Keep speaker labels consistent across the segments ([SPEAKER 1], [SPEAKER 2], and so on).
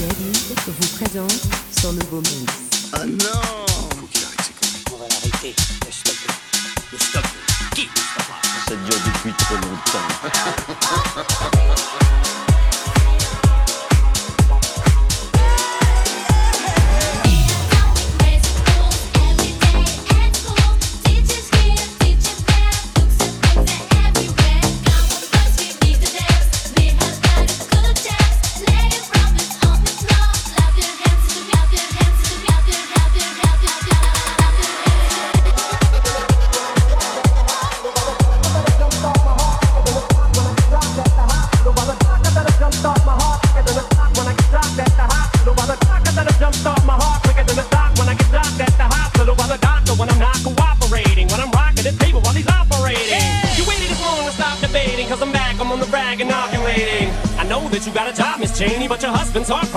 [SPEAKER 1] Jadid vous présente son nouveau mix.
[SPEAKER 2] Ah non
[SPEAKER 3] Faut qu'il arrête ses conneries. On va l'arrêter. Le stop. Le stop. Qui? Le stoppera
[SPEAKER 4] Ça dure depuis trop longtemps.
[SPEAKER 5] husband's heart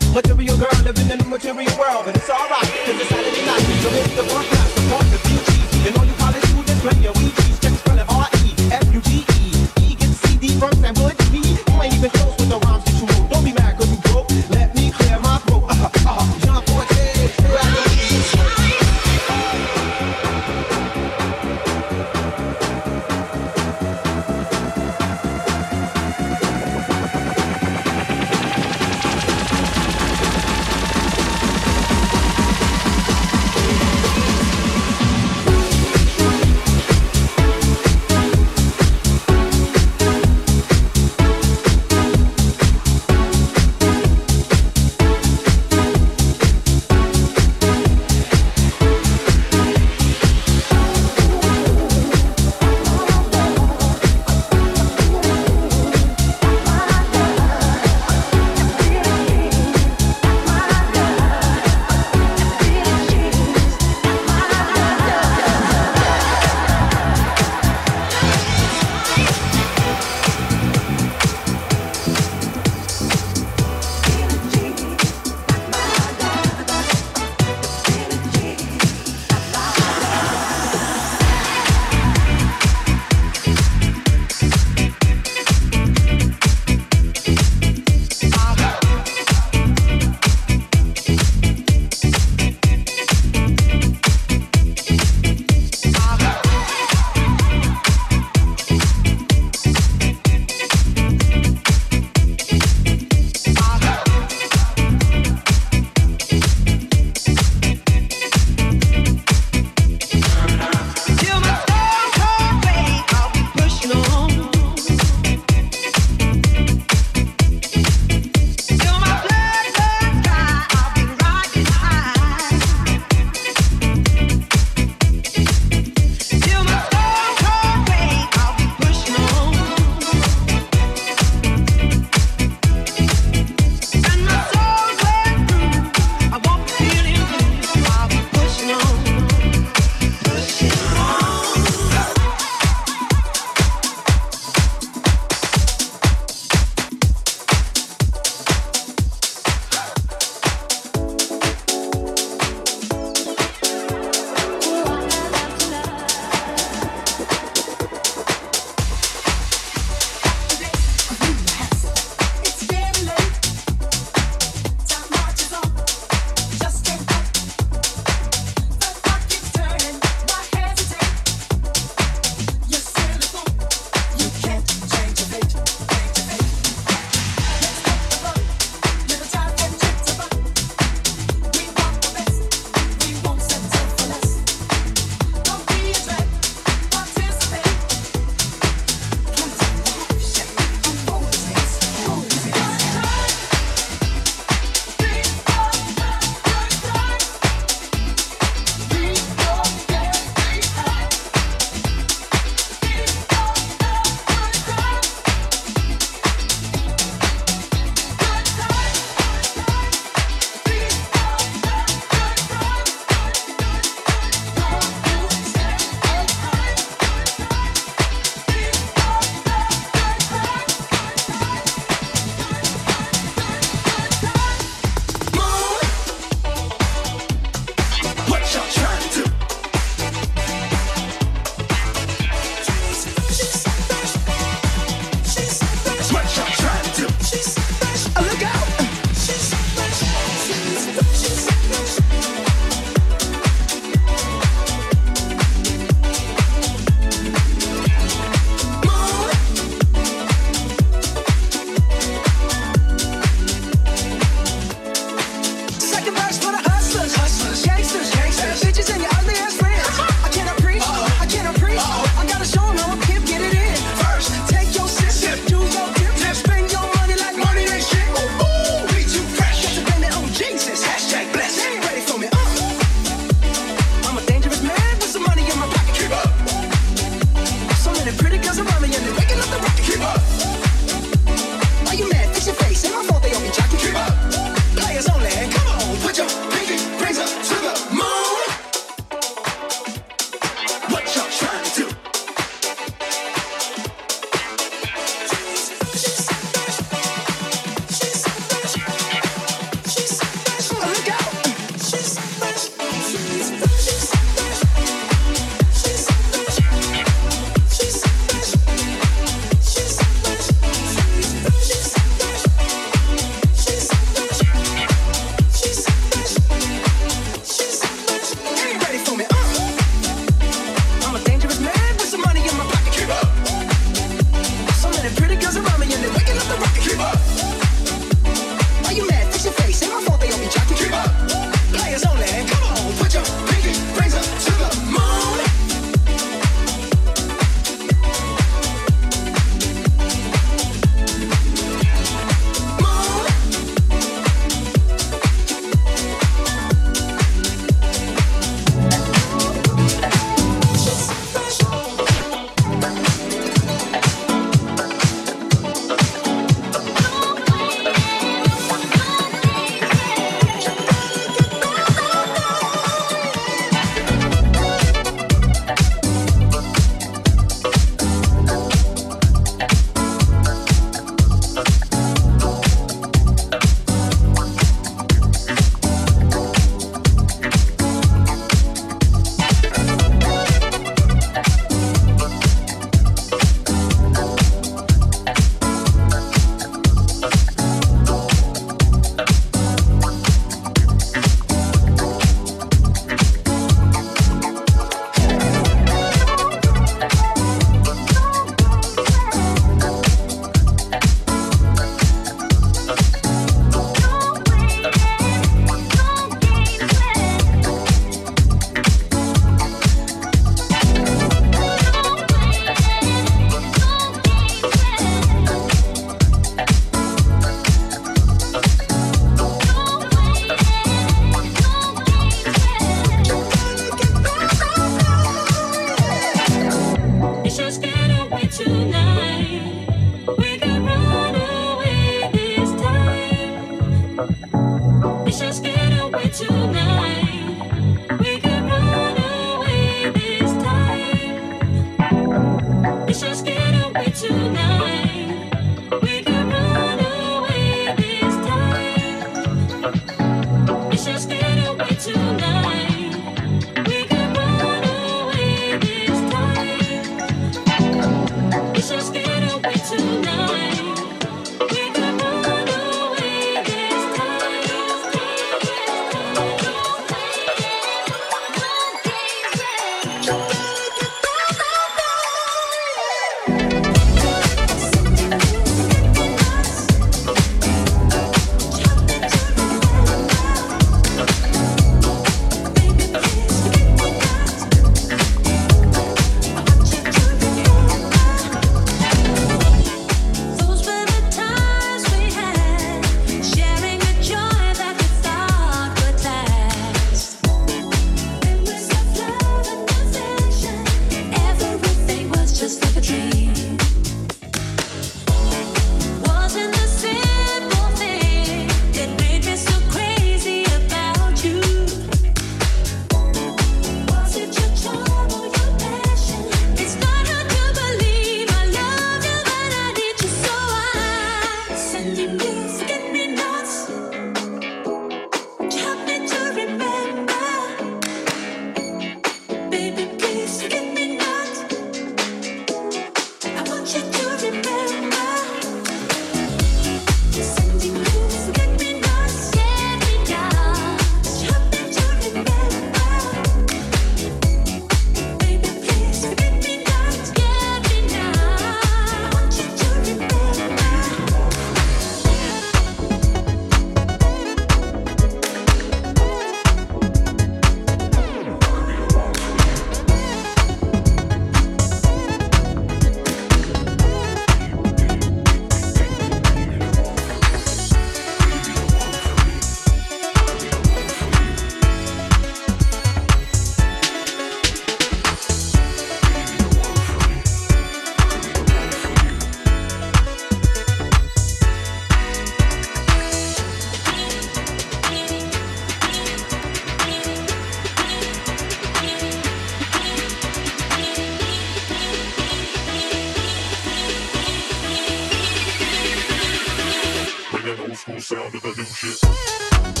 [SPEAKER 5] Full sound of that new shit.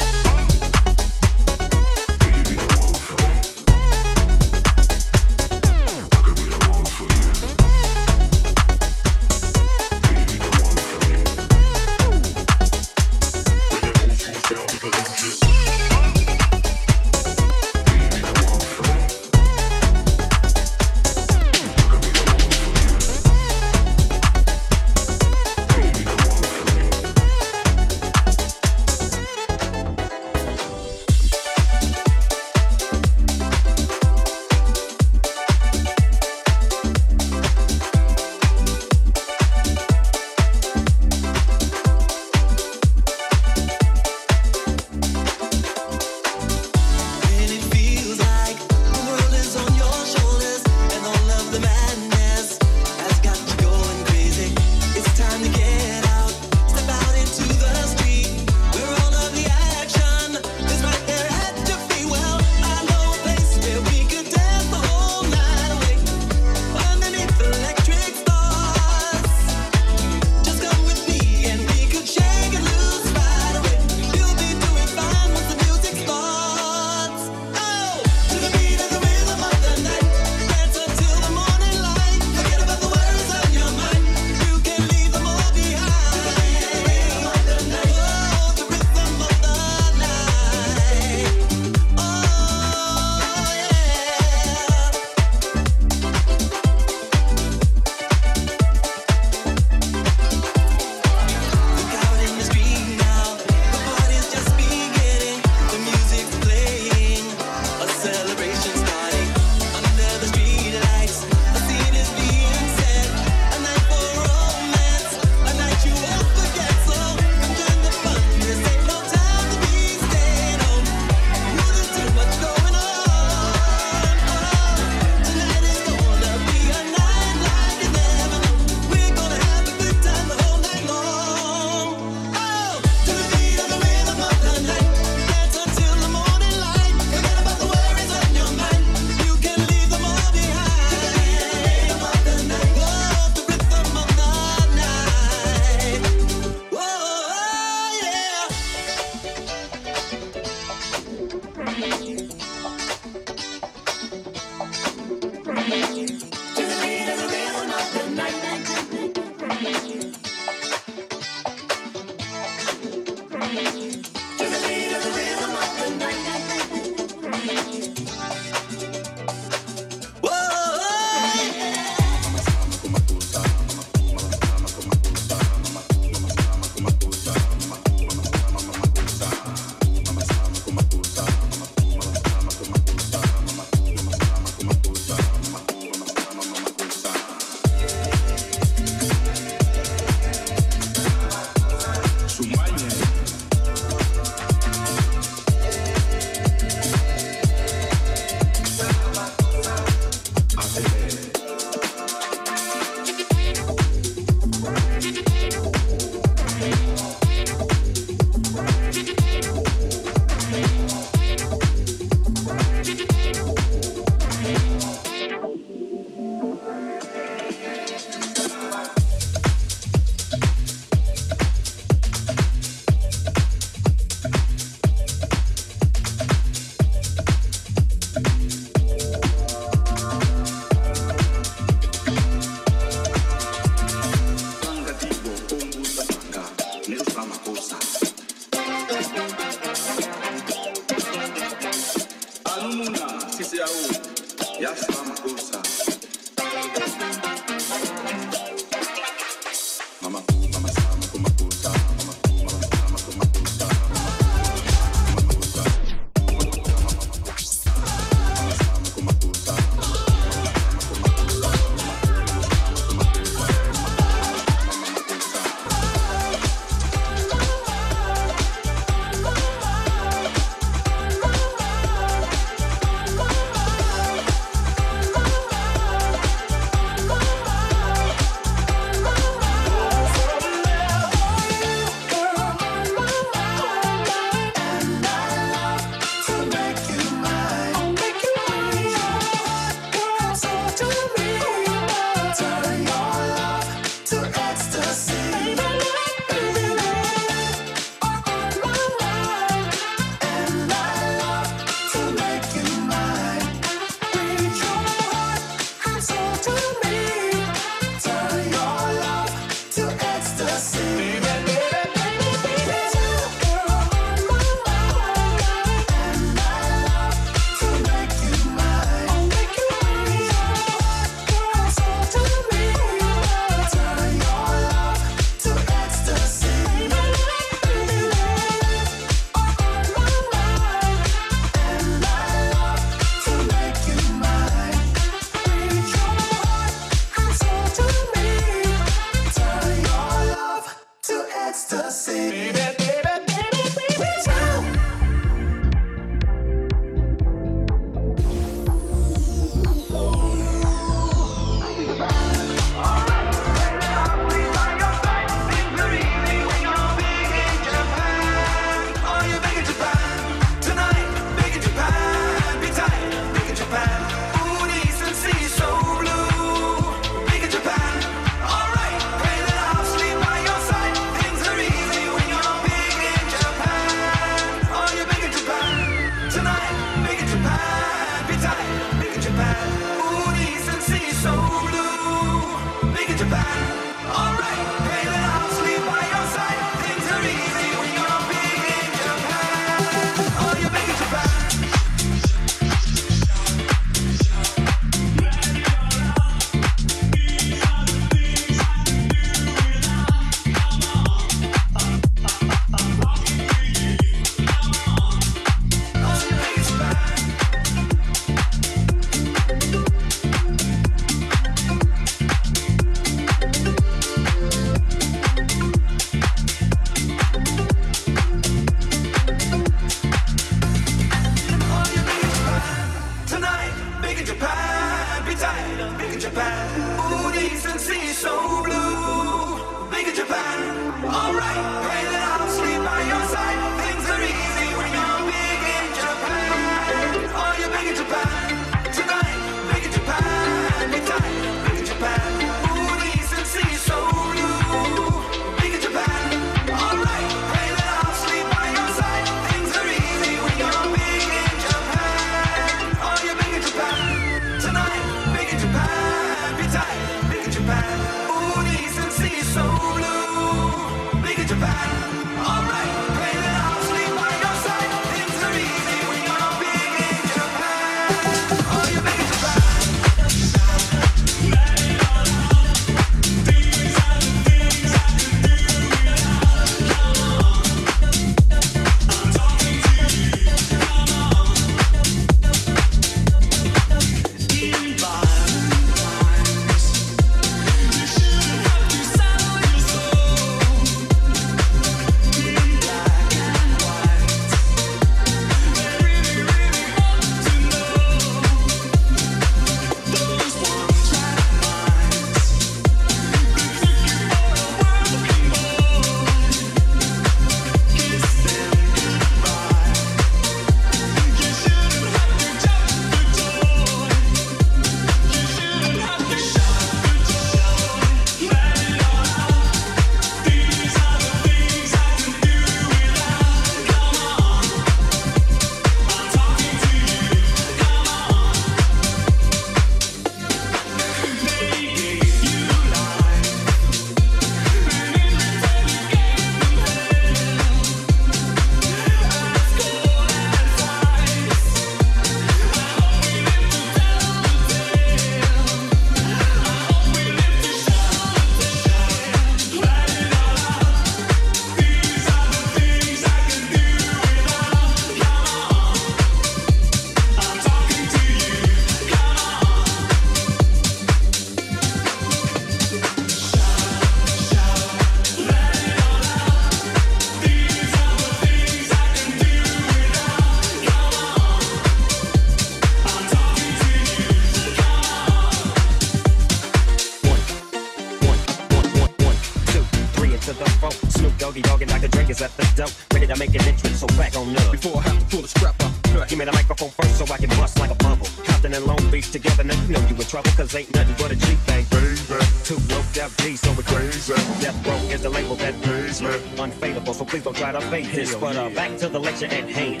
[SPEAKER 5] cause ain't nothing but a G thing. Baby. Too broke that D, so we crazy. Death
[SPEAKER 2] row is the label that pays me. Unfadable, so please don't try to
[SPEAKER 6] fake this. But uh, back to
[SPEAKER 2] the
[SPEAKER 6] lecture at hand.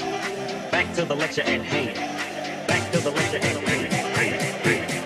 [SPEAKER 2] Back to the
[SPEAKER 6] lecture at hand. Back to
[SPEAKER 2] the
[SPEAKER 7] lecture at hand.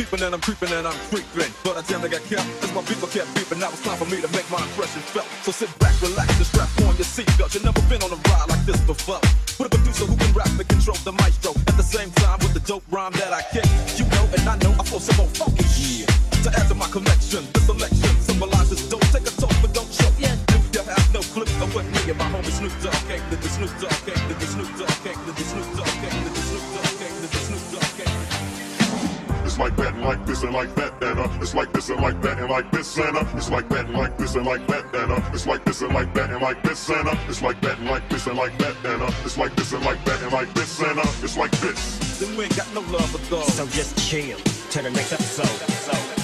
[SPEAKER 7] Creeping and I'm creeping and I'm creeping. But I damn they got kept as my people kept beeping. Now it's time for me to make my impression felt. So sit back, relax, and strap on your seatbelt. You've never been on a ride like this before. With a producer who can rap and control the maestro. At the same time with the dope rhyme that I kick. You know and I know I flow some more funky yeah. To add to my collection, the selection symbolizes don't take a talk, but don't choke. Yeah. If you have no clue of what me and my homie Snoop Dogg came to the Snoop Dogg came to the Snoop Dogg came to the Snoop Dogg came to
[SPEAKER 8] like that and like this and like that and uh, it's like this and like that and like this and uh, it's like that and like this and like that and uh, it's like this and like that and like this and uh, it's like that and like this and like that and uh, it's like this and like that and like this and uh, it's like this.
[SPEAKER 7] Then we ain't got no love for dogs.
[SPEAKER 3] So just chill to the next episode. episode.